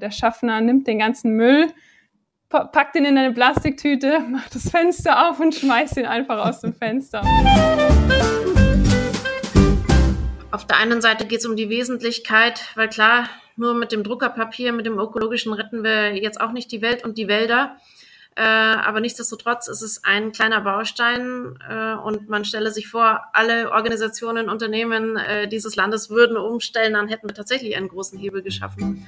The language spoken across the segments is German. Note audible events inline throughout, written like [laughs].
Der Schaffner nimmt den ganzen Müll, packt ihn in eine Plastiktüte, [laughs] macht das Fenster auf und schmeißt ihn einfach aus dem Fenster. Auf der einen Seite geht es um die Wesentlichkeit, weil klar, nur mit dem Druckerpapier, mit dem ökologischen retten wir jetzt auch nicht die Welt und die Wälder. Äh, aber nichtsdestotrotz ist es ein kleiner Baustein äh, und man stelle sich vor, alle Organisationen, Unternehmen äh, dieses Landes würden umstellen, dann hätten wir tatsächlich einen großen Hebel geschaffen.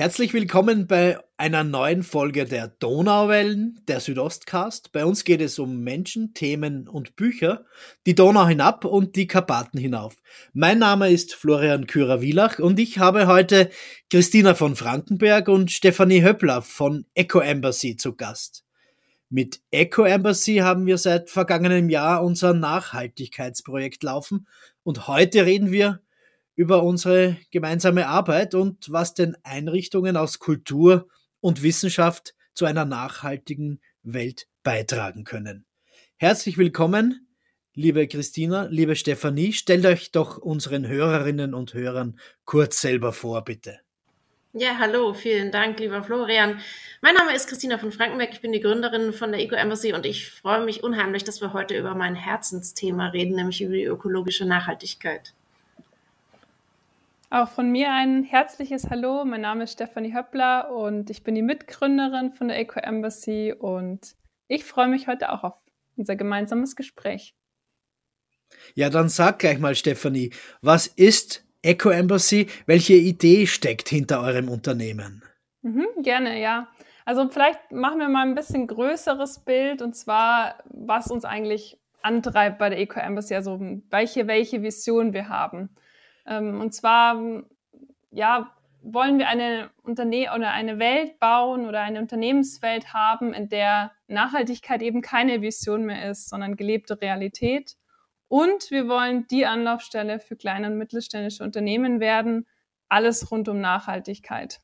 Herzlich willkommen bei einer neuen Folge der Donauwellen, der Südostcast. Bei uns geht es um Menschen, Themen und Bücher, die Donau hinab und die Karpaten hinauf. Mein Name ist Florian Kürer-Wielach und ich habe heute Christina von Frankenberg und Stefanie Höppler von Eco Embassy zu Gast. Mit Eco Embassy haben wir seit vergangenem Jahr unser Nachhaltigkeitsprojekt laufen und heute reden wir über unsere gemeinsame Arbeit und was den Einrichtungen aus Kultur und Wissenschaft zu einer nachhaltigen Welt beitragen können. Herzlich willkommen, liebe Christina, liebe Stefanie. Stellt euch doch unseren Hörerinnen und Hörern kurz selber vor, bitte. Ja, hallo, vielen Dank, lieber Florian. Mein Name ist Christina von Frankenberg, ich bin die Gründerin von der Eco Embassy und ich freue mich unheimlich, dass wir heute über mein Herzensthema reden, nämlich über die ökologische Nachhaltigkeit. Auch von mir ein herzliches Hallo. Mein Name ist Stefanie Höppler und ich bin die Mitgründerin von der Eco Embassy und ich freue mich heute auch auf unser gemeinsames Gespräch. Ja, dann sag gleich mal, Stefanie, was ist Eco Embassy? Welche Idee steckt hinter eurem Unternehmen? Mhm, gerne, ja. Also vielleicht machen wir mal ein bisschen größeres Bild und zwar, was uns eigentlich antreibt bei der Eco Embassy, also welche, welche Vision wir haben. Ähm, und zwar, ja, wollen wir eine Unterne oder eine Welt bauen oder eine Unternehmenswelt haben, in der Nachhaltigkeit eben keine Vision mehr ist, sondern gelebte Realität. Und wir wollen die Anlaufstelle für kleine und mittelständische Unternehmen werden, alles rund um Nachhaltigkeit.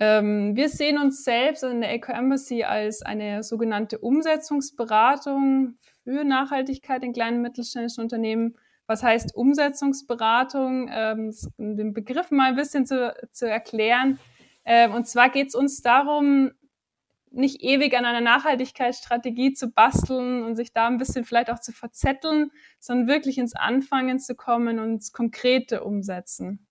Ähm, wir sehen uns selbst in der Eco Embassy als eine sogenannte Umsetzungsberatung für Nachhaltigkeit in kleinen und mittelständischen Unternehmen was heißt Umsetzungsberatung? Ähm, den Begriff mal ein bisschen zu, zu erklären. Ähm, und zwar geht es uns darum, nicht ewig an einer Nachhaltigkeitsstrategie zu basteln und sich da ein bisschen vielleicht auch zu verzetteln, sondern wirklich ins Anfangen zu kommen und ins Konkrete umsetzen.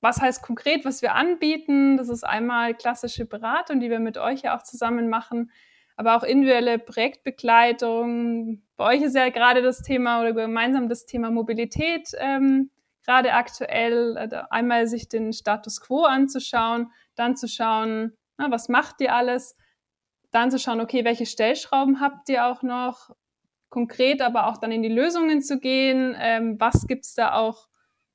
Was heißt konkret, was wir anbieten? Das ist einmal klassische Beratung, die wir mit euch ja auch zusammen machen, aber auch individuelle Projektbegleitung. Bei euch ist ja gerade das Thema oder gemeinsam das Thema Mobilität ähm, gerade aktuell. Also einmal sich den Status quo anzuschauen, dann zu schauen, na, was macht ihr alles, dann zu schauen, okay, welche Stellschrauben habt ihr auch noch, konkret aber auch dann in die Lösungen zu gehen, ähm, was gibt's da auch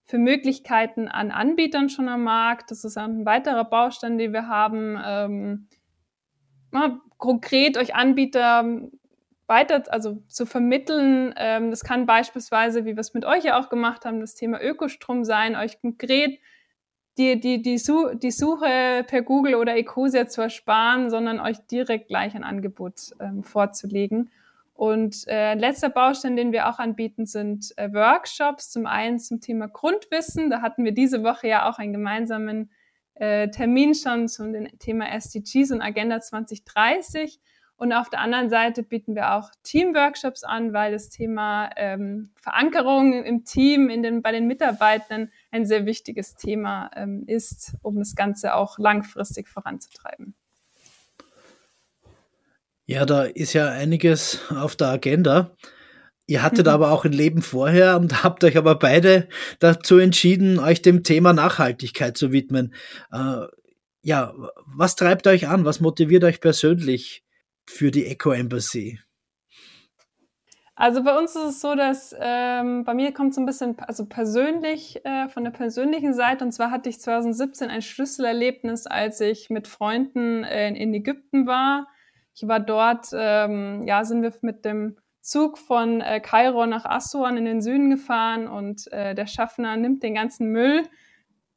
für Möglichkeiten an Anbietern schon am Markt. Das ist ein weiterer Baustein, den wir haben. Ähm, konkret euch Anbieter weiter, also zu vermitteln. Ähm, das kann beispielsweise, wie wir es mit euch ja auch gemacht haben, das Thema Ökostrom sein, euch konkret die, die, die, Su die Suche per Google oder Ecosia zu ersparen, sondern euch direkt gleich ein Angebot ähm, vorzulegen. Und äh, letzter Baustein, den wir auch anbieten, sind äh, Workshops. Zum einen zum Thema Grundwissen. Da hatten wir diese Woche ja auch einen gemeinsamen äh, Termin schon zum Thema SDGs und Agenda 2030. Und auf der anderen Seite bieten wir auch Teamworkshops an, weil das Thema ähm, Verankerung im Team, in den, bei den Mitarbeitern ein sehr wichtiges Thema ähm, ist, um das Ganze auch langfristig voranzutreiben. Ja, da ist ja einiges auf der Agenda. Ihr hattet mhm. aber auch ein Leben vorher und [laughs] habt euch aber beide dazu entschieden, euch dem Thema Nachhaltigkeit zu widmen. Äh, ja, was treibt euch an? Was motiviert euch persönlich für die Eco Embassy? Also bei uns ist es so, dass ähm, bei mir kommt so ein bisschen, also persönlich, äh, von der persönlichen Seite, und zwar hatte ich 2017 ein Schlüsselerlebnis, als ich mit Freunden äh, in Ägypten war. Ich war dort, ähm, ja, sind wir mit dem Zug von äh, Kairo nach Assuan in den Süden gefahren und äh, der Schaffner nimmt den ganzen Müll,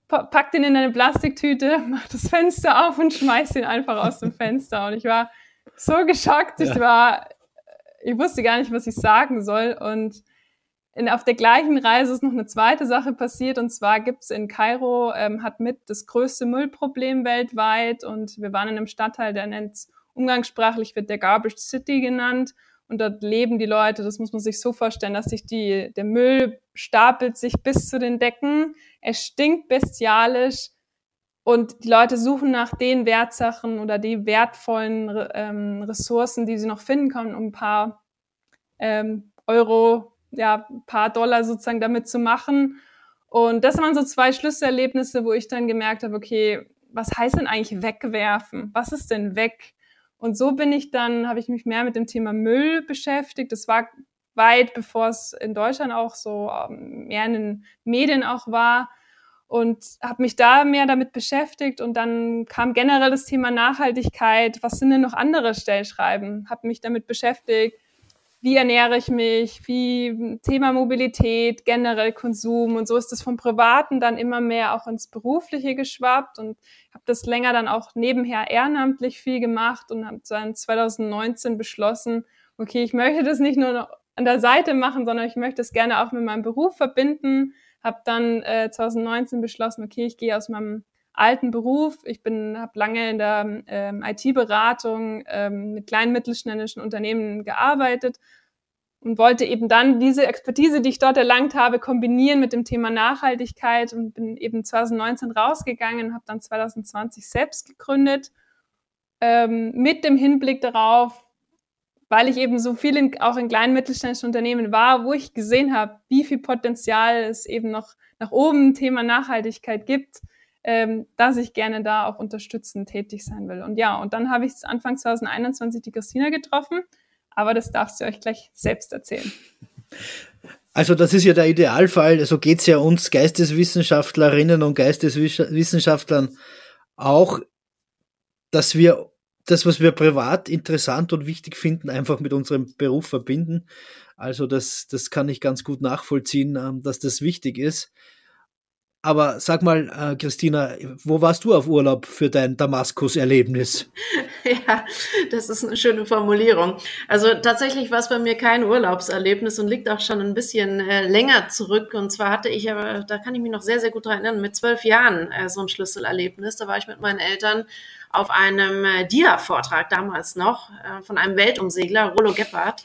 pack den in eine Plastiktüte, [laughs] mach das Fenster auf und schmeiß den einfach aus dem Fenster. Und ich war so geschockt. Ja. Ich war, ich wusste gar nicht, was ich sagen soll. Und in, auf der gleichen Reise ist noch eine zweite Sache passiert. Und zwar gibt's in Kairo, ähm, hat mit das größte Müllproblem weltweit. Und wir waren in einem Stadtteil, der nennt umgangssprachlich wird der Garbage City genannt. Und dort leben die Leute, das muss man sich so vorstellen, dass sich die, der Müll stapelt sich bis zu den Decken. Er stinkt bestialisch. Und die Leute suchen nach den Wertsachen oder die wertvollen ähm, Ressourcen, die sie noch finden können, um ein paar ähm, Euro, ja, ein paar Dollar sozusagen damit zu machen. Und das waren so zwei Schlüsselerlebnisse, wo ich dann gemerkt habe, okay, was heißt denn eigentlich wegwerfen? Was ist denn weg? Und so bin ich dann, habe ich mich mehr mit dem Thema Müll beschäftigt. Das war weit bevor es in Deutschland auch so ähm, mehr in den Medien auch war und habe mich da mehr damit beschäftigt und dann kam generell das Thema Nachhaltigkeit. Was sind denn noch andere Stellschreiben? Habe mich damit beschäftigt. Wie ernähre ich mich? Wie Thema Mobilität, generell Konsum und so ist es vom Privaten dann immer mehr auch ins Berufliche geschwappt und habe das länger dann auch nebenher ehrenamtlich viel gemacht und habe dann 2019 beschlossen, okay, ich möchte das nicht nur an der Seite machen, sondern ich möchte es gerne auch mit meinem Beruf verbinden habe dann äh, 2019 beschlossen, okay, ich gehe aus meinem alten Beruf. Ich bin, habe lange in der ähm, IT-Beratung ähm, mit kleinen mittelständischen Unternehmen gearbeitet und wollte eben dann diese Expertise, die ich dort erlangt habe, kombinieren mit dem Thema Nachhaltigkeit und bin eben 2019 rausgegangen, habe dann 2020 selbst gegründet ähm, mit dem Hinblick darauf, weil ich eben so viel in, auch in kleinen mittelständischen Unternehmen war, wo ich gesehen habe, wie viel Potenzial es eben noch nach oben Thema Nachhaltigkeit gibt, ähm, dass ich gerne da auch unterstützend tätig sein will. Und ja, und dann habe ich Anfang 2021 die Christina getroffen, aber das darfst du euch gleich selbst erzählen. Also das ist ja der Idealfall, so also geht es ja uns Geisteswissenschaftlerinnen und Geisteswissenschaftlern auch, dass wir das, was wir privat interessant und wichtig finden, einfach mit unserem Beruf verbinden. Also das, das kann ich ganz gut nachvollziehen, ähm, dass das wichtig ist. Aber sag mal, äh, Christina, wo warst du auf Urlaub für dein Damaskus-Erlebnis? [laughs] Ja, das ist eine schöne Formulierung. Also tatsächlich war es bei mir kein Urlaubserlebnis und liegt auch schon ein bisschen äh, länger zurück. Und zwar hatte ich aber, da kann ich mich noch sehr, sehr gut daran erinnern, mit zwölf Jahren äh, so ein Schlüsselerlebnis. Da war ich mit meinen Eltern auf einem äh, Dia-Vortrag damals noch äh, von einem Weltumsegler, Rollo Gebhardt,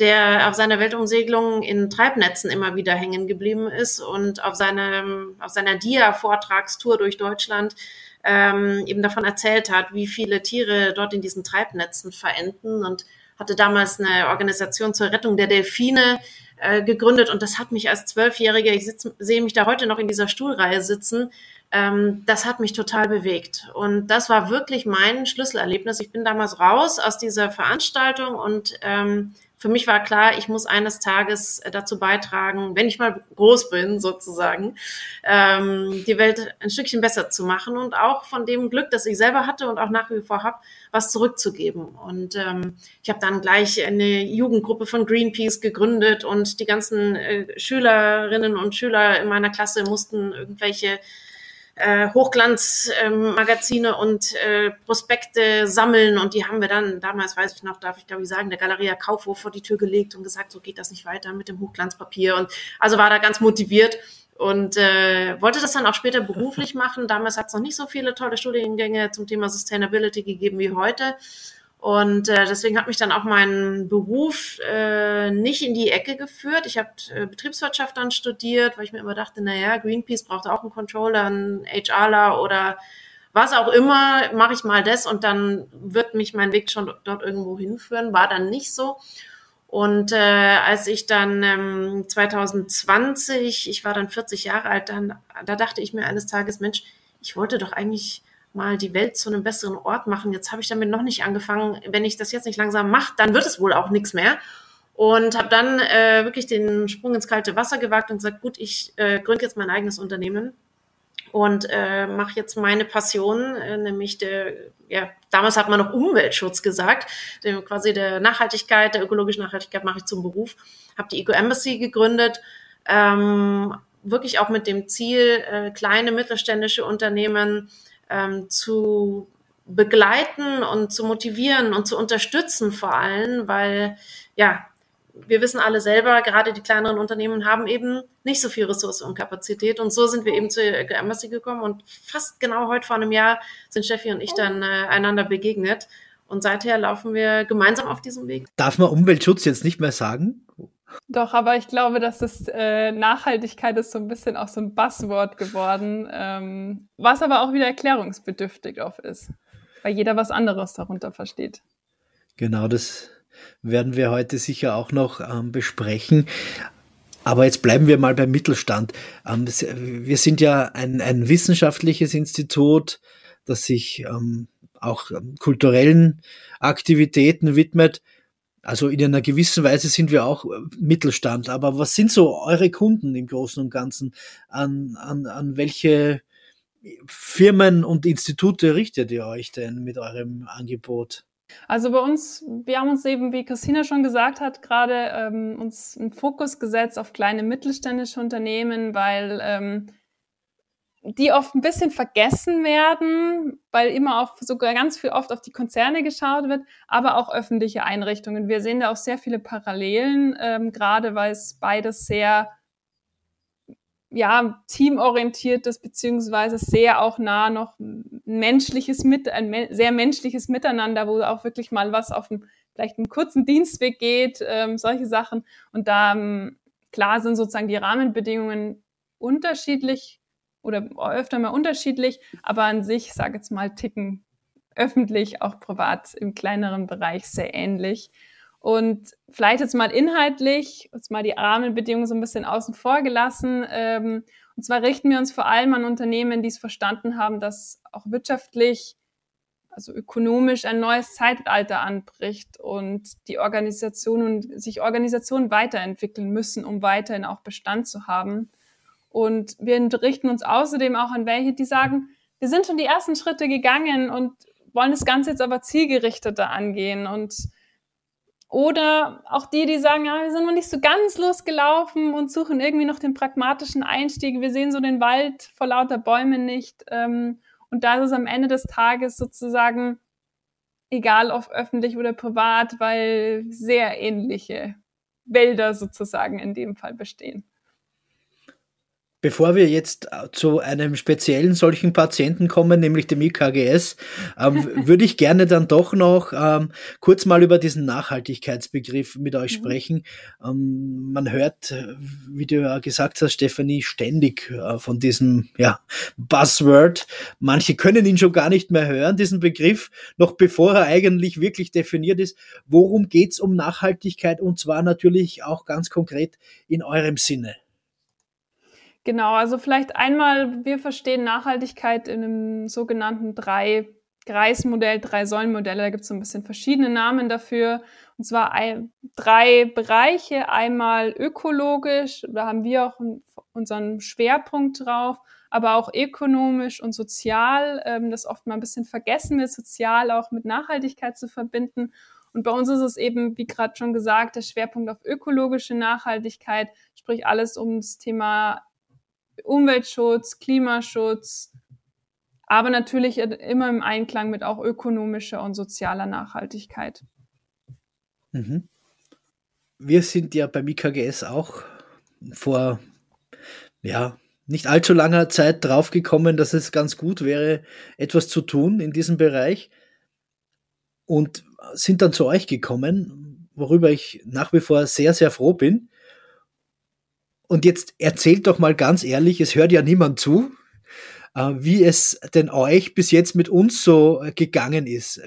der auf seiner Weltumsegelung in Treibnetzen immer wieder hängen geblieben ist und auf, seinem, auf seiner Dia-Vortragstour durch Deutschland ähm, eben davon erzählt hat, wie viele Tiere dort in diesen Treibnetzen verenden und hatte damals eine Organisation zur Rettung der Delfine äh, gegründet und das hat mich als Zwölfjährige, ich sehe mich da heute noch in dieser Stuhlreihe sitzen, ähm, das hat mich total bewegt. Und das war wirklich mein Schlüsselerlebnis. Ich bin damals raus aus dieser Veranstaltung und ähm, für mich war klar, ich muss eines Tages dazu beitragen, wenn ich mal groß bin, sozusagen, ähm, die Welt ein Stückchen besser zu machen und auch von dem Glück, das ich selber hatte und auch nach wie vor habe, was zurückzugeben. Und ähm, ich habe dann gleich eine Jugendgruppe von Greenpeace gegründet und die ganzen äh, Schülerinnen und Schüler in meiner Klasse mussten irgendwelche äh, Hochglanzmagazine ähm, und äh, Prospekte sammeln. Und die haben wir dann, damals weiß ich noch, darf ich glaube ich sagen, der Galeria Kaufhof vor die Tür gelegt und gesagt, so geht das nicht weiter mit dem Hochglanzpapier. Und also war da ganz motiviert und äh, wollte das dann auch später beruflich [laughs] machen. Damals hat es noch nicht so viele tolle Studiengänge zum Thema Sustainability gegeben wie heute und äh, deswegen hat mich dann auch mein Beruf äh, nicht in die Ecke geführt. Ich habe äh, Betriebswirtschaft dann studiert, weil ich mir immer dachte, naja, Greenpeace braucht auch einen Controller, einen HRler oder was auch immer, mache ich mal das und dann wird mich mein Weg schon dort irgendwo hinführen. War dann nicht so. Und äh, als ich dann ähm, 2020, ich war dann 40 Jahre alt, dann da dachte ich mir eines Tages, Mensch, ich wollte doch eigentlich mal die Welt zu einem besseren Ort machen. Jetzt habe ich damit noch nicht angefangen. Wenn ich das jetzt nicht langsam mache, dann wird es wohl auch nichts mehr. Und habe dann äh, wirklich den Sprung ins kalte Wasser gewagt und gesagt, gut, ich äh, gründe jetzt mein eigenes Unternehmen und äh, mache jetzt meine Passion, äh, nämlich der, ja, damals hat man noch Umweltschutz gesagt, dem, quasi der Nachhaltigkeit, der ökologischen Nachhaltigkeit mache ich zum Beruf, habe die Eco Embassy gegründet, ähm, wirklich auch mit dem Ziel, äh, kleine mittelständische Unternehmen ähm, zu begleiten und zu motivieren und zu unterstützen vor allem, weil ja, wir wissen alle selber, gerade die kleineren Unternehmen haben eben nicht so viel Ressource und Kapazität. Und so sind wir eben zur Embassy gekommen und fast genau heute vor einem Jahr sind Steffi und ich dann äh, einander begegnet. Und seither laufen wir gemeinsam auf diesem Weg. Darf man Umweltschutz jetzt nicht mehr sagen? Doch, aber ich glaube, dass das äh, Nachhaltigkeit ist so ein bisschen auch so ein Buzzword geworden, ähm, was aber auch wieder erklärungsbedürftig auf ist, weil jeder was anderes darunter versteht. Genau, das werden wir heute sicher auch noch ähm, besprechen. Aber jetzt bleiben wir mal beim Mittelstand. Ähm, wir sind ja ein, ein wissenschaftliches Institut, das sich ähm, auch ähm, kulturellen Aktivitäten widmet. Also in einer gewissen Weise sind wir auch äh, Mittelstand. Aber was sind so eure Kunden im Großen und Ganzen? An, an, an welche Firmen und Institute richtet ihr euch denn mit eurem Angebot? Also bei uns, wir haben uns eben, wie Christina schon gesagt hat, gerade ähm, uns einen Fokus gesetzt auf kleine mittelständische Unternehmen, weil ähm, die oft ein bisschen vergessen werden, weil immer auf sogar ganz viel oft auf die Konzerne geschaut wird, aber auch öffentliche Einrichtungen. Wir sehen da auch sehr viele Parallelen, ähm, gerade weil es beides sehr ja, teamorientiertes beziehungsweise sehr auch nah noch menschliches mit ein sehr menschliches Miteinander, wo auch wirklich mal was auf einen, vielleicht einen kurzen Dienstweg geht, ähm, solche Sachen. Und da ähm, klar sind sozusagen die Rahmenbedingungen unterschiedlich oder öfter mal unterschiedlich, aber an sich, sage jetzt mal, ticken öffentlich, auch privat im kleineren Bereich sehr ähnlich. Und vielleicht jetzt mal inhaltlich, jetzt mal die Rahmenbedingungen so ein bisschen außen vor gelassen. Ähm, und zwar richten wir uns vor allem an Unternehmen, die es verstanden haben, dass auch wirtschaftlich, also ökonomisch ein neues Zeitalter anbricht und die Organisationen, sich Organisationen weiterentwickeln müssen, um weiterhin auch Bestand zu haben. Und wir richten uns außerdem auch an welche, die sagen, wir sind schon die ersten Schritte gegangen und wollen das Ganze jetzt aber zielgerichteter angehen und oder auch die, die sagen, ja, wir sind noch nicht so ganz losgelaufen und suchen irgendwie noch den pragmatischen Einstieg. Wir sehen so den Wald vor lauter Bäumen nicht. Ähm, und da ist es am Ende des Tages sozusagen egal, ob öffentlich oder privat, weil sehr ähnliche Wälder sozusagen in dem Fall bestehen. Bevor wir jetzt äh, zu einem speziellen solchen Patienten kommen, nämlich dem IKGS, ähm, [laughs] würde ich gerne dann doch noch ähm, kurz mal über diesen Nachhaltigkeitsbegriff mit euch mhm. sprechen. Ähm, man hört, wie du ja gesagt hast, Stefanie, ständig äh, von diesem ja, Buzzword. Manche können ihn schon gar nicht mehr hören, diesen Begriff, noch bevor er eigentlich wirklich definiert ist. Worum geht's um Nachhaltigkeit? Und zwar natürlich auch ganz konkret in eurem Sinne. Genau, also vielleicht einmal, wir verstehen Nachhaltigkeit in einem sogenannten drei Kreismodell, drei Säulenmodelle. Da gibt es so ein bisschen verschiedene Namen dafür. Und zwar ein, drei Bereiche. Einmal ökologisch, da haben wir auch unseren Schwerpunkt drauf, aber auch ökonomisch und sozial, ähm, das oft mal ein bisschen vergessen wird, sozial auch mit Nachhaltigkeit zu verbinden. Und bei uns ist es eben, wie gerade schon gesagt, der Schwerpunkt auf ökologische Nachhaltigkeit, sprich alles ums Thema Umweltschutz, Klimaschutz, aber natürlich immer im Einklang mit auch ökonomischer und sozialer Nachhaltigkeit. Mhm. Wir sind ja beim IKGS auch vor ja, nicht allzu langer Zeit draufgekommen, dass es ganz gut wäre, etwas zu tun in diesem Bereich und sind dann zu euch gekommen, worüber ich nach wie vor sehr, sehr froh bin. Und jetzt erzählt doch mal ganz ehrlich, es hört ja niemand zu, äh, wie es denn euch bis jetzt mit uns so äh, gegangen ist.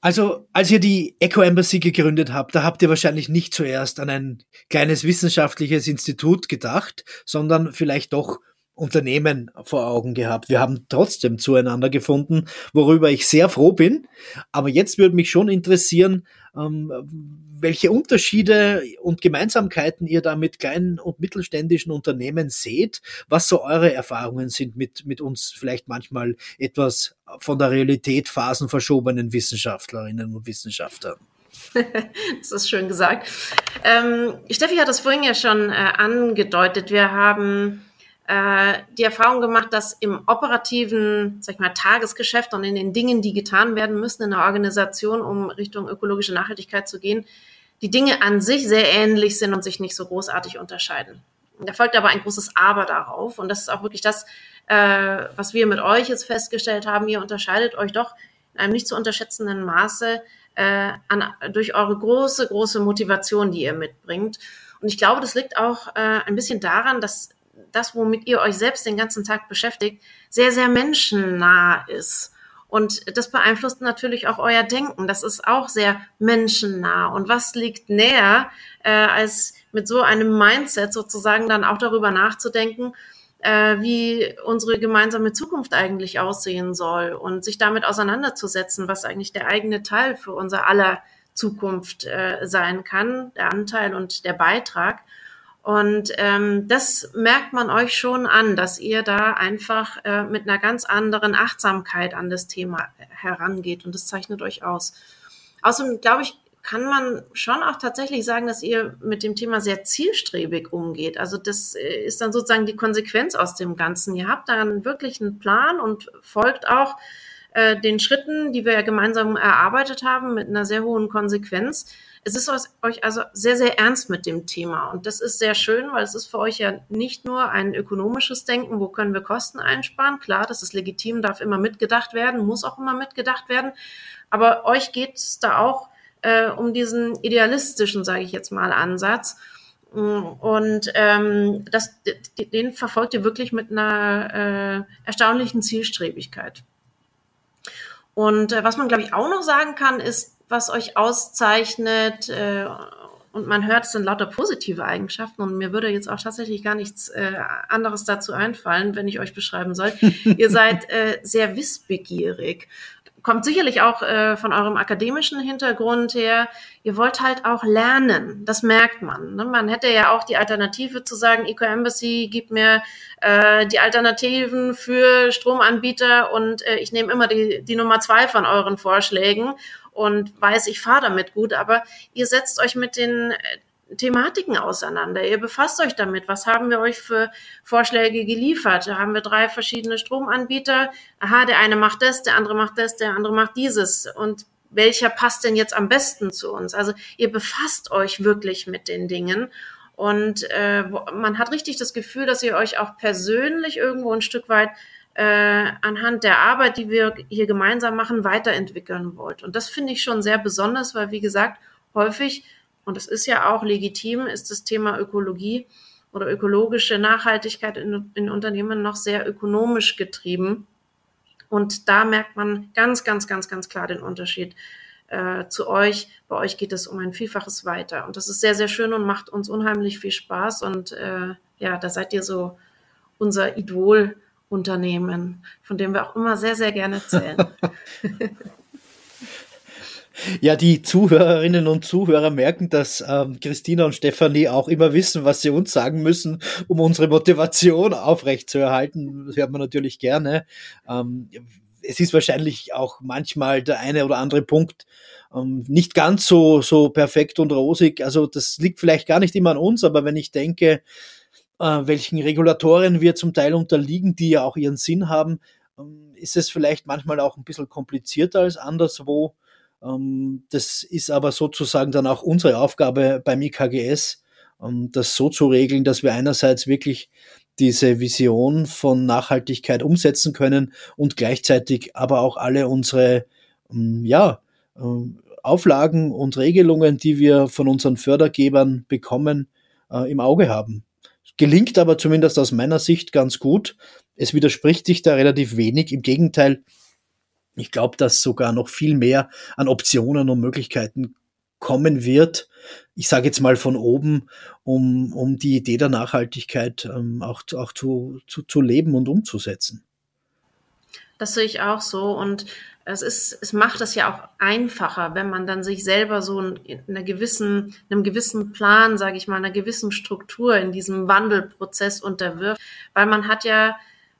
Also, als ihr die Eco Embassy gegründet habt, da habt ihr wahrscheinlich nicht zuerst an ein kleines wissenschaftliches Institut gedacht, sondern vielleicht doch Unternehmen vor Augen gehabt. Wir haben trotzdem zueinander gefunden, worüber ich sehr froh bin. Aber jetzt würde mich schon interessieren, ähm, welche Unterschiede und Gemeinsamkeiten ihr da mit kleinen und mittelständischen Unternehmen seht, was so eure Erfahrungen sind mit, mit uns vielleicht manchmal etwas von der Realität phasenverschobenen Wissenschaftlerinnen und Wissenschaftlern. [laughs] das ist schön gesagt. Ähm, Steffi hat das vorhin ja schon äh, angedeutet. Wir haben äh, die Erfahrung gemacht, dass im operativen, sag ich mal, Tagesgeschäft und in den Dingen, die getan werden müssen in der Organisation, um Richtung ökologische Nachhaltigkeit zu gehen, die Dinge an sich sehr ähnlich sind und sich nicht so großartig unterscheiden. Da folgt aber ein großes Aber darauf. Und das ist auch wirklich das, äh, was wir mit euch jetzt festgestellt haben. Ihr unterscheidet euch doch in einem nicht zu unterschätzenden Maße äh, an, durch eure große, große Motivation, die ihr mitbringt. Und ich glaube, das liegt auch äh, ein bisschen daran, dass das, womit ihr euch selbst den ganzen Tag beschäftigt, sehr, sehr menschennah ist. Und das beeinflusst natürlich auch euer Denken. Das ist auch sehr menschennah. Und was liegt näher, äh, als mit so einem Mindset sozusagen dann auch darüber nachzudenken, äh, wie unsere gemeinsame Zukunft eigentlich aussehen soll und sich damit auseinanderzusetzen, was eigentlich der eigene Teil für unser aller Zukunft äh, sein kann, der Anteil und der Beitrag. Und ähm, das merkt man euch schon an, dass ihr da einfach äh, mit einer ganz anderen Achtsamkeit an das Thema herangeht und das zeichnet euch aus. Außerdem, glaube ich, kann man schon auch tatsächlich sagen, dass ihr mit dem Thema sehr zielstrebig umgeht. Also das äh, ist dann sozusagen die Konsequenz aus dem Ganzen. Ihr habt dann wirklich einen Plan und folgt auch äh, den Schritten, die wir ja gemeinsam erarbeitet haben, mit einer sehr hohen Konsequenz. Es ist euch also sehr, sehr ernst mit dem Thema. Und das ist sehr schön, weil es ist für euch ja nicht nur ein ökonomisches Denken, wo können wir Kosten einsparen. Klar, das ist legitim, darf immer mitgedacht werden, muss auch immer mitgedacht werden. Aber euch geht es da auch äh, um diesen idealistischen, sage ich jetzt mal, Ansatz. Und ähm, das, den verfolgt ihr wirklich mit einer äh, erstaunlichen Zielstrebigkeit. Und äh, was man, glaube ich, auch noch sagen kann, ist, was euch auszeichnet, äh, und man hört, es sind lauter positive Eigenschaften und mir würde jetzt auch tatsächlich gar nichts äh, anderes dazu einfallen, wenn ich euch beschreiben soll. [laughs] Ihr seid äh, sehr wissbegierig kommt sicherlich auch äh, von eurem akademischen Hintergrund her. Ihr wollt halt auch lernen. Das merkt man. Ne? Man hätte ja auch die Alternative zu sagen, Eco Embassy gibt mir äh, die Alternativen für Stromanbieter und äh, ich nehme immer die, die Nummer zwei von euren Vorschlägen und weiß, ich fahre damit gut. Aber ihr setzt euch mit den äh, Thematiken auseinander. Ihr befasst euch damit. Was haben wir euch für Vorschläge geliefert? Da haben wir drei verschiedene Stromanbieter. Aha, der eine macht das, der andere macht das, der andere macht dieses. Und welcher passt denn jetzt am besten zu uns? Also ihr befasst euch wirklich mit den Dingen. Und äh, man hat richtig das Gefühl, dass ihr euch auch persönlich irgendwo ein Stück weit äh, anhand der Arbeit, die wir hier gemeinsam machen, weiterentwickeln wollt. Und das finde ich schon sehr besonders, weil, wie gesagt, häufig und es ist ja auch legitim, ist das Thema Ökologie oder ökologische Nachhaltigkeit in, in Unternehmen noch sehr ökonomisch getrieben. Und da merkt man ganz, ganz, ganz, ganz klar den Unterschied äh, zu euch. Bei euch geht es um ein Vielfaches weiter. Und das ist sehr, sehr schön und macht uns unheimlich viel Spaß. Und äh, ja, da seid ihr so unser Idol-Unternehmen, von dem wir auch immer sehr, sehr gerne zählen. [laughs] Ja, die Zuhörerinnen und Zuhörer merken, dass ähm, Christina und Stefanie auch immer wissen, was sie uns sagen müssen, um unsere Motivation aufrechtzuerhalten. Das hört man natürlich gerne. Ähm, es ist wahrscheinlich auch manchmal der eine oder andere Punkt ähm, nicht ganz so, so perfekt und rosig. Also das liegt vielleicht gar nicht immer an uns, aber wenn ich denke, äh, welchen Regulatoren wir zum Teil unterliegen, die ja auch ihren Sinn haben, ähm, ist es vielleicht manchmal auch ein bisschen komplizierter als anderswo. Ähm, das ist aber sozusagen dann auch unsere Aufgabe beim IKGS, ähm, das so zu regeln, dass wir einerseits wirklich diese Vision von Nachhaltigkeit umsetzen können und gleichzeitig aber auch alle unsere ähm, ja, Auflagen und Regelungen, die wir von unseren Fördergebern bekommen, äh, im Auge haben. Gelingt aber zumindest aus meiner Sicht ganz gut. Es widerspricht sich da relativ wenig. Im Gegenteil, ich glaube, dass sogar noch viel mehr an Optionen und Möglichkeiten kommen wird. Ich sage jetzt mal von oben, um, um die Idee der Nachhaltigkeit ähm, auch, auch zu, zu, zu leben und umzusetzen. Das sehe ich auch so. Und es ist, es macht es ja auch einfacher, wenn man dann sich selber so in einer gewissen, einem gewissen Plan, sage ich mal, einer gewissen Struktur in diesem Wandelprozess unterwirft, weil man hat ja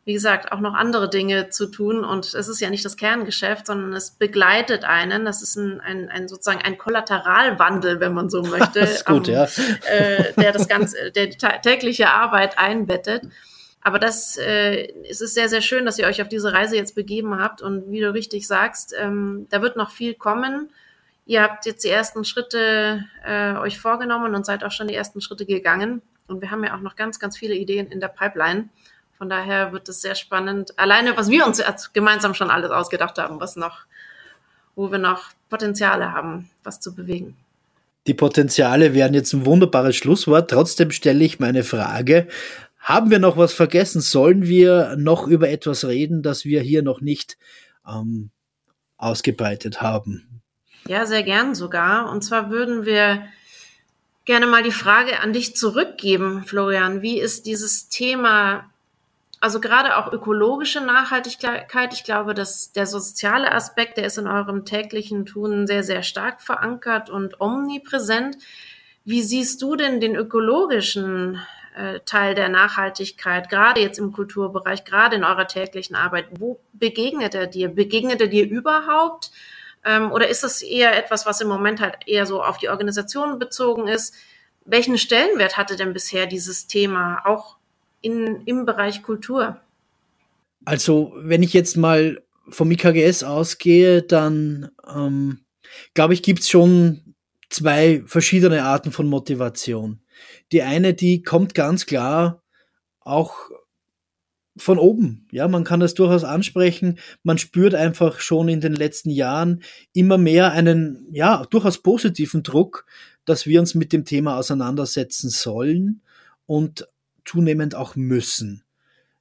wie gesagt, auch noch andere Dinge zu tun. Und es ist ja nicht das Kerngeschäft, sondern es begleitet einen. Das ist ein, ein, ein sozusagen ein Kollateralwandel, wenn man so möchte, [laughs] das gut, um, ja. äh, der das ganze, der die tägliche Arbeit einbettet. Aber das, äh, es ist sehr, sehr schön, dass ihr euch auf diese Reise jetzt begeben habt. Und wie du richtig sagst, ähm, da wird noch viel kommen. Ihr habt jetzt die ersten Schritte äh, euch vorgenommen und seid auch schon die ersten Schritte gegangen. Und wir haben ja auch noch ganz, ganz viele Ideen in der Pipeline. Von daher wird es sehr spannend. Alleine, was wir uns gemeinsam schon alles ausgedacht haben, was noch, wo wir noch Potenziale haben, was zu bewegen. Die Potenziale wären jetzt ein wunderbares Schlusswort. Trotzdem stelle ich meine Frage. Haben wir noch was vergessen? Sollen wir noch über etwas reden, das wir hier noch nicht ähm, ausgebreitet haben? Ja, sehr gern sogar. Und zwar würden wir gerne mal die Frage an dich zurückgeben, Florian. Wie ist dieses Thema also gerade auch ökologische Nachhaltigkeit, ich glaube, dass der soziale Aspekt, der ist in eurem täglichen Tun sehr, sehr stark verankert und omnipräsent. Wie siehst du denn den ökologischen äh, Teil der Nachhaltigkeit, gerade jetzt im Kulturbereich, gerade in eurer täglichen Arbeit? Wo begegnet er dir? Begegnet er dir überhaupt? Ähm, oder ist das eher etwas, was im Moment halt eher so auf die Organisation bezogen ist? Welchen Stellenwert hatte denn bisher dieses Thema auch in, im Bereich Kultur? Also, wenn ich jetzt mal vom IKGS ausgehe, dann ähm, glaube ich, gibt es schon zwei verschiedene Arten von Motivation. Die eine, die kommt ganz klar auch von oben. Ja, man kann das durchaus ansprechen. Man spürt einfach schon in den letzten Jahren immer mehr einen, ja, durchaus positiven Druck, dass wir uns mit dem Thema auseinandersetzen sollen und zunehmend auch müssen.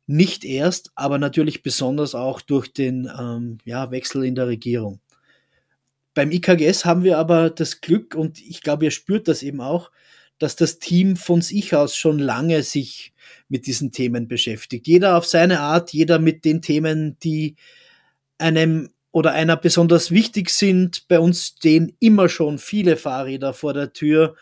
Nicht erst, aber natürlich besonders auch durch den ähm, ja, Wechsel in der Regierung. Beim IKGS haben wir aber das Glück, und ich glaube, ihr spürt das eben auch, dass das Team von sich aus schon lange sich mit diesen Themen beschäftigt. Jeder auf seine Art, jeder mit den Themen, die einem oder einer besonders wichtig sind. Bei uns stehen immer schon viele Fahrräder vor der Tür.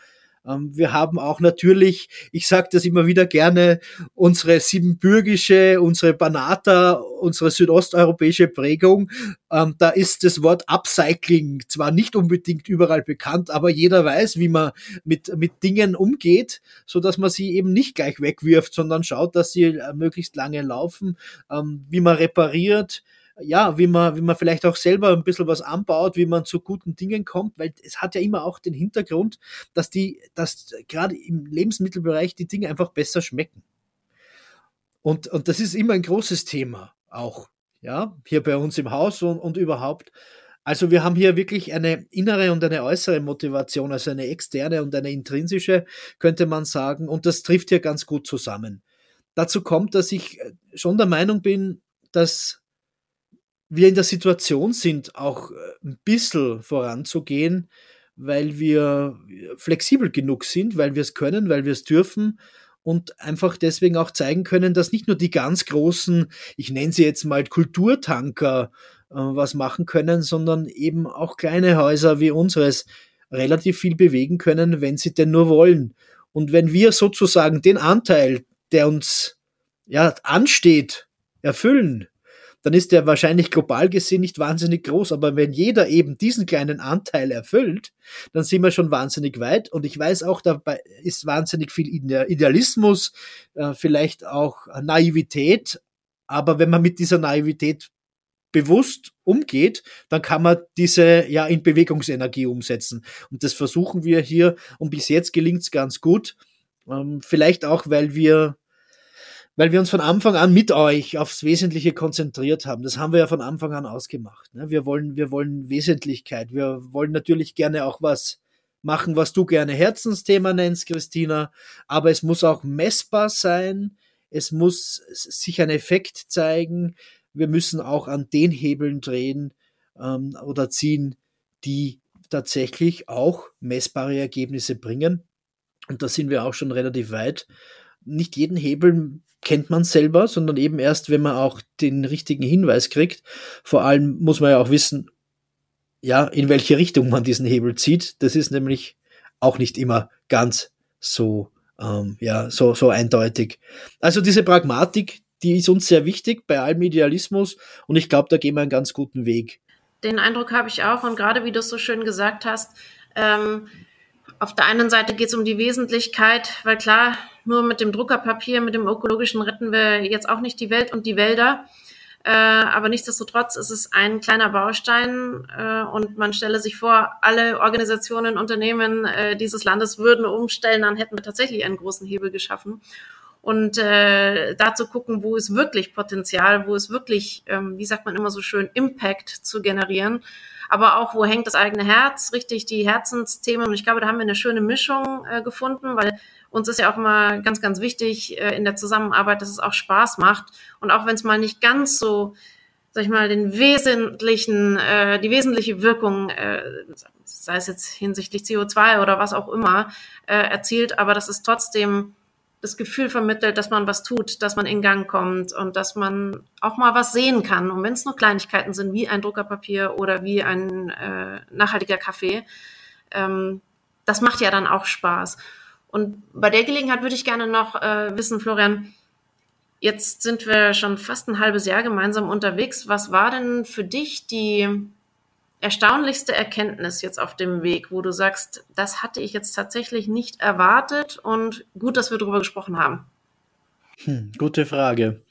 Ähm, wir haben auch natürlich, ich sage das immer wieder gerne, unsere siebenbürgische, unsere Banata, unsere südosteuropäische Prägung. Ähm, da ist das Wort Upcycling zwar nicht unbedingt überall bekannt, aber jeder weiß, wie man mit, mit Dingen umgeht, so dass man sie eben nicht gleich wegwirft, sondern schaut, dass sie äh, möglichst lange laufen, ähm, wie man repariert, ja, wie man, wie man vielleicht auch selber ein bisschen was anbaut, wie man zu guten Dingen kommt, weil es hat ja immer auch den Hintergrund, dass die, dass gerade im Lebensmittelbereich die Dinge einfach besser schmecken. Und, und das ist immer ein großes Thema auch, ja, hier bei uns im Haus und, und überhaupt. Also wir haben hier wirklich eine innere und eine äußere Motivation, also eine externe und eine intrinsische, könnte man sagen. Und das trifft hier ganz gut zusammen. Dazu kommt, dass ich schon der Meinung bin, dass wir in der Situation sind, auch äh, ein bisschen voranzugehen, weil wir flexibel genug sind, weil wir es können, weil wir es dürfen und einfach deswegen auch zeigen können, dass nicht nur die ganz großen, ich nenne sie jetzt mal Kulturtanker, äh, was machen können, sondern eben auch kleine Häuser wie unseres relativ viel bewegen können, wenn sie denn nur wollen. Und wenn wir sozusagen den Anteil, der uns ja ansteht, erfüllen, dann ist der wahrscheinlich global gesehen nicht wahnsinnig groß. Aber wenn jeder eben diesen kleinen Anteil erfüllt, dann sind wir schon wahnsinnig weit. Und ich weiß auch, dabei ist wahnsinnig viel Idealismus, äh, vielleicht auch Naivität. Aber wenn man mit dieser Naivität bewusst umgeht, dann kann man diese ja in Bewegungsenergie umsetzen. Und das versuchen wir hier und bis jetzt gelingt es ganz gut. Ähm, vielleicht auch, weil wir weil wir uns von Anfang an mit euch aufs Wesentliche konzentriert haben. Das haben wir ja von Anfang an ausgemacht. Ne? Wir wollen, wir wollen Wesentlichkeit. Wir wollen natürlich gerne auch was machen, was du gerne Herzensthema nennst, Christina. Aber es muss auch messbar sein. Es muss sich ein Effekt zeigen. Wir müssen auch an den Hebeln drehen ähm, oder ziehen, die tatsächlich auch messbare Ergebnisse bringen. Und da sind wir auch schon relativ weit. Nicht jeden Hebel kennt man selber, sondern eben erst, wenn man auch den richtigen Hinweis kriegt. Vor allem muss man ja auch wissen, ja, in welche Richtung man diesen Hebel zieht. Das ist nämlich auch nicht immer ganz so, ähm, ja, so, so eindeutig. Also diese Pragmatik, die ist uns sehr wichtig bei allem Idealismus und ich glaube, da gehen wir einen ganz guten Weg. Den Eindruck habe ich auch und gerade wie du es so schön gesagt hast, ähm, auf der einen Seite geht es um die Wesentlichkeit, weil klar, nur mit dem Druckerpapier, mit dem ökologischen retten wir jetzt auch nicht die Welt und die Wälder. Äh, aber nichtsdestotrotz ist es ein kleiner Baustein äh, und man stelle sich vor, alle Organisationen, Unternehmen äh, dieses Landes würden umstellen, dann hätten wir tatsächlich einen großen Hebel geschaffen. Und äh, da zu gucken, wo ist wirklich Potenzial, wo ist wirklich, ähm, wie sagt man immer so schön, Impact zu generieren, aber auch, wo hängt das eigene Herz, richtig die Herzensthemen. Und ich glaube, da haben wir eine schöne Mischung äh, gefunden, weil uns ist ja auch immer ganz, ganz wichtig äh, in der Zusammenarbeit, dass es auch Spaß macht. Und auch wenn es mal nicht ganz so, sag ich mal, den wesentlichen, äh, die wesentliche Wirkung, äh, sei es jetzt hinsichtlich CO2 oder was auch immer, äh, erzielt, aber das ist trotzdem das Gefühl vermittelt, dass man was tut, dass man in Gang kommt und dass man auch mal was sehen kann. Und wenn es nur Kleinigkeiten sind, wie ein Druckerpapier oder wie ein äh, nachhaltiger Kaffee, ähm, das macht ja dann auch Spaß. Und bei der Gelegenheit würde ich gerne noch äh, wissen, Florian, jetzt sind wir schon fast ein halbes Jahr gemeinsam unterwegs. Was war denn für dich die erstaunlichste Erkenntnis jetzt auf dem Weg, wo du sagst, das hatte ich jetzt tatsächlich nicht erwartet und gut, dass wir darüber gesprochen haben? Hm, gute Frage.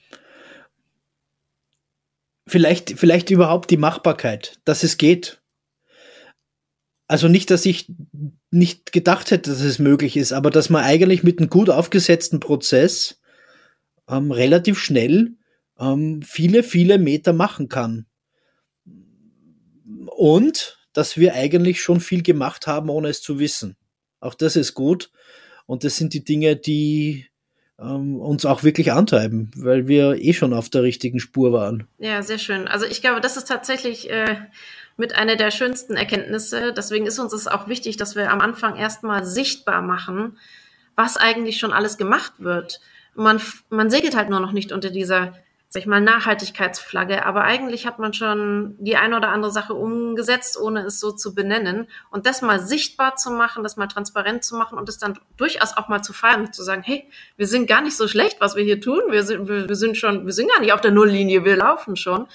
Vielleicht, vielleicht überhaupt die Machbarkeit, dass es geht. Also nicht, dass ich nicht gedacht hätte, dass es möglich ist, aber dass man eigentlich mit einem gut aufgesetzten Prozess ähm, relativ schnell ähm, viele, viele Meter machen kann. Und dass wir eigentlich schon viel gemacht haben, ohne es zu wissen. Auch das ist gut. Und das sind die Dinge, die ähm, uns auch wirklich antreiben, weil wir eh schon auf der richtigen Spur waren. Ja, sehr schön. Also ich glaube, das ist tatsächlich äh, mit einer der schönsten Erkenntnisse. Deswegen ist uns es auch wichtig, dass wir am Anfang erstmal sichtbar machen, was eigentlich schon alles gemacht wird. Man, man segelt halt nur noch nicht unter dieser, sag ich mal, Nachhaltigkeitsflagge, aber eigentlich hat man schon die eine oder andere Sache umgesetzt, ohne es so zu benennen. Und das mal sichtbar zu machen, das mal transparent zu machen und es dann durchaus auch mal zu feiern und zu sagen, hey, wir sind gar nicht so schlecht, was wir hier tun. Wir sind, wir, wir sind schon, wir sind gar nicht auf der Nulllinie, wir laufen schon.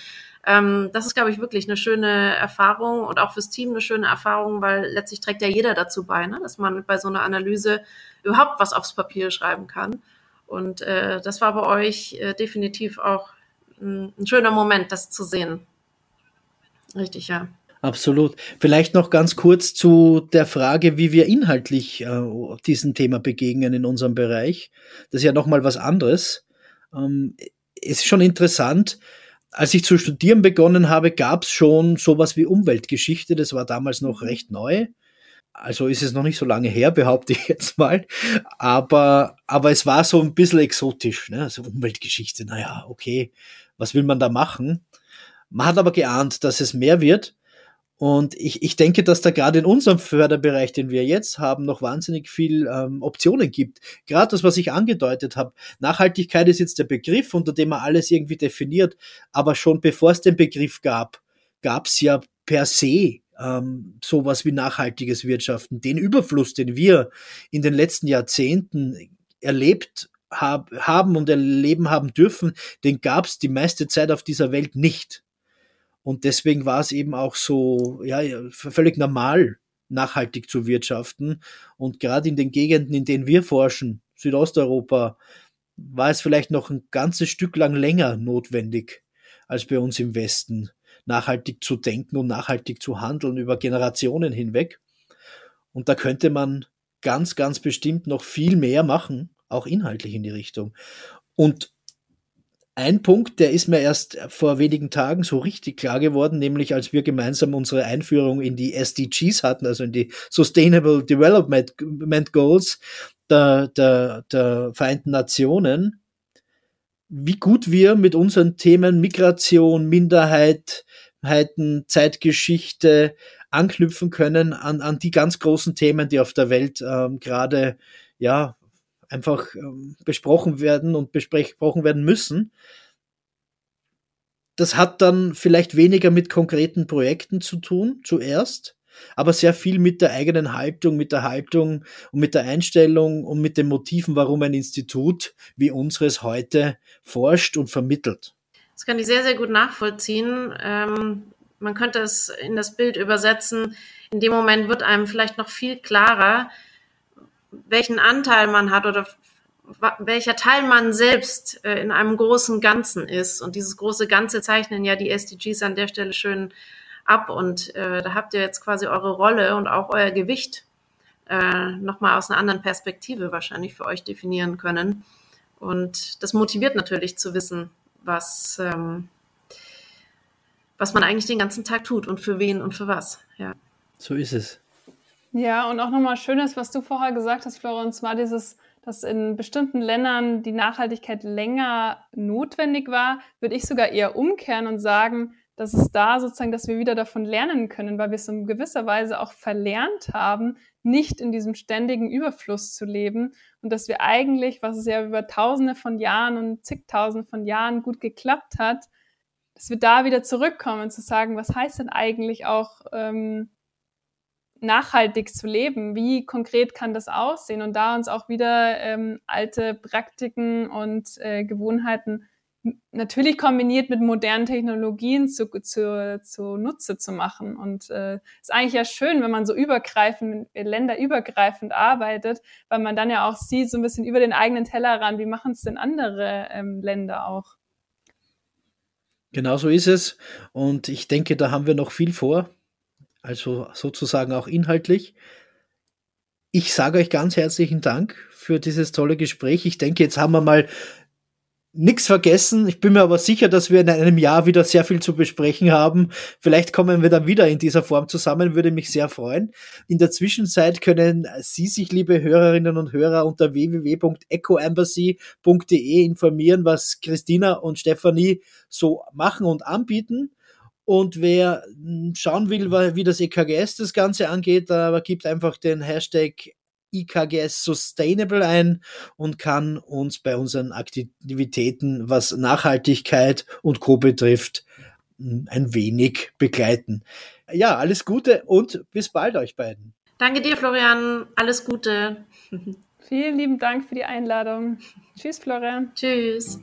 Ähm, das ist, glaube ich, wirklich eine schöne Erfahrung und auch fürs Team eine schöne Erfahrung, weil letztlich trägt ja jeder dazu bei, ne? dass man bei so einer Analyse überhaupt was aufs Papier schreiben kann. Und äh, das war bei euch äh, definitiv auch ein, ein schöner Moment, das zu sehen. Richtig, ja. Absolut. Vielleicht noch ganz kurz zu der Frage, wie wir inhaltlich äh, diesem Thema begegnen in unserem Bereich. Das ist ja nochmal was anderes. Ähm, ist schon interessant, als ich zu studieren begonnen habe, gab es schon sowas wie Umweltgeschichte. Das war damals noch recht neu. Also ist es noch nicht so lange her, behaupte ich jetzt mal. Aber, aber es war so ein bisschen exotisch. Ne? Also Umweltgeschichte, naja, okay, was will man da machen? Man hat aber geahnt, dass es mehr wird. Und ich, ich denke, dass da gerade in unserem Förderbereich, den wir jetzt haben, noch wahnsinnig viel ähm, Optionen gibt. Gerade das, was ich angedeutet habe. Nachhaltigkeit ist jetzt der Begriff, unter dem man alles irgendwie definiert. Aber schon bevor es den Begriff gab, gab es ja per se ähm, sowas wie nachhaltiges Wirtschaften. Den Überfluss, den wir in den letzten Jahrzehnten erlebt hab, haben und erleben haben dürfen, den gab es die meiste Zeit auf dieser Welt nicht. Und deswegen war es eben auch so, ja, völlig normal, nachhaltig zu wirtschaften. Und gerade in den Gegenden, in denen wir forschen, Südosteuropa, war es vielleicht noch ein ganzes Stück lang länger notwendig als bei uns im Westen, nachhaltig zu denken und nachhaltig zu handeln über Generationen hinweg. Und da könnte man ganz, ganz bestimmt noch viel mehr machen, auch inhaltlich in die Richtung. Und ein Punkt, der ist mir erst vor wenigen Tagen so richtig klar geworden, nämlich als wir gemeinsam unsere Einführung in die SDGs hatten, also in die Sustainable Development Goals der, der, der Vereinten Nationen, wie gut wir mit unseren Themen Migration, Minderheiten, Zeitgeschichte anknüpfen können an, an die ganz großen Themen, die auf der Welt ähm, gerade ja einfach ähm, besprochen werden und besprochen werden müssen. Das hat dann vielleicht weniger mit konkreten Projekten zu tun, zuerst, aber sehr viel mit der eigenen Haltung, mit der Haltung und mit der Einstellung und mit den Motiven, warum ein Institut wie unseres heute forscht und vermittelt. Das kann ich sehr, sehr gut nachvollziehen. Ähm, man könnte es in das Bild übersetzen. In dem Moment wird einem vielleicht noch viel klarer, welchen Anteil man hat oder welcher Teil man selbst äh, in einem großen Ganzen ist. Und dieses große Ganze zeichnen ja die SDGs an der Stelle schön ab. Und äh, da habt ihr jetzt quasi eure Rolle und auch euer Gewicht äh, nochmal aus einer anderen Perspektive wahrscheinlich für euch definieren können. Und das motiviert natürlich zu wissen, was, ähm, was man eigentlich den ganzen Tag tut und für wen und für was. Ja. So ist es. Ja, und auch nochmal Schönes, was du vorher gesagt hast, Florence, war dieses, dass in bestimmten Ländern die Nachhaltigkeit länger notwendig war, würde ich sogar eher umkehren und sagen, dass es da sozusagen, dass wir wieder davon lernen können, weil wir es in gewisser Weise auch verlernt haben, nicht in diesem ständigen Überfluss zu leben und dass wir eigentlich, was es ja über Tausende von Jahren und zigtausend von Jahren gut geklappt hat, dass wir da wieder zurückkommen zu sagen, was heißt denn eigentlich auch ähm, nachhaltig zu leben? Wie konkret kann das aussehen? Und da uns auch wieder ähm, alte Praktiken und äh, Gewohnheiten natürlich kombiniert mit modernen Technologien zu, zu, zu Nutze zu machen. Und äh, ist eigentlich ja schön, wenn man so übergreifend, länderübergreifend arbeitet, weil man dann ja auch sieht, so ein bisschen über den eigenen Tellerrand, wie machen es denn andere ähm, Länder auch. Genau so ist es. Und ich denke, da haben wir noch viel vor also sozusagen auch inhaltlich. Ich sage euch ganz herzlichen Dank für dieses tolle Gespräch. Ich denke, jetzt haben wir mal nichts vergessen. Ich bin mir aber sicher, dass wir in einem Jahr wieder sehr viel zu besprechen haben. Vielleicht kommen wir dann wieder in dieser Form zusammen, würde mich sehr freuen. In der Zwischenzeit können Sie sich, liebe Hörerinnen und Hörer, unter www.ecoembassy.de informieren, was Christina und Stefanie so machen und anbieten. Und wer hm, schauen will, wie das EKGS das Ganze angeht, da gibt einfach den Hashtag IKGS Sustainable ein und kann uns bei unseren Aktivitäten, was Nachhaltigkeit und Co. betrifft, hm, ein wenig begleiten. Ja, alles Gute und bis bald euch beiden. Danke dir, Florian. Alles Gute. Vielen lieben Dank für die Einladung. Tschüss, Florian. Tschüss.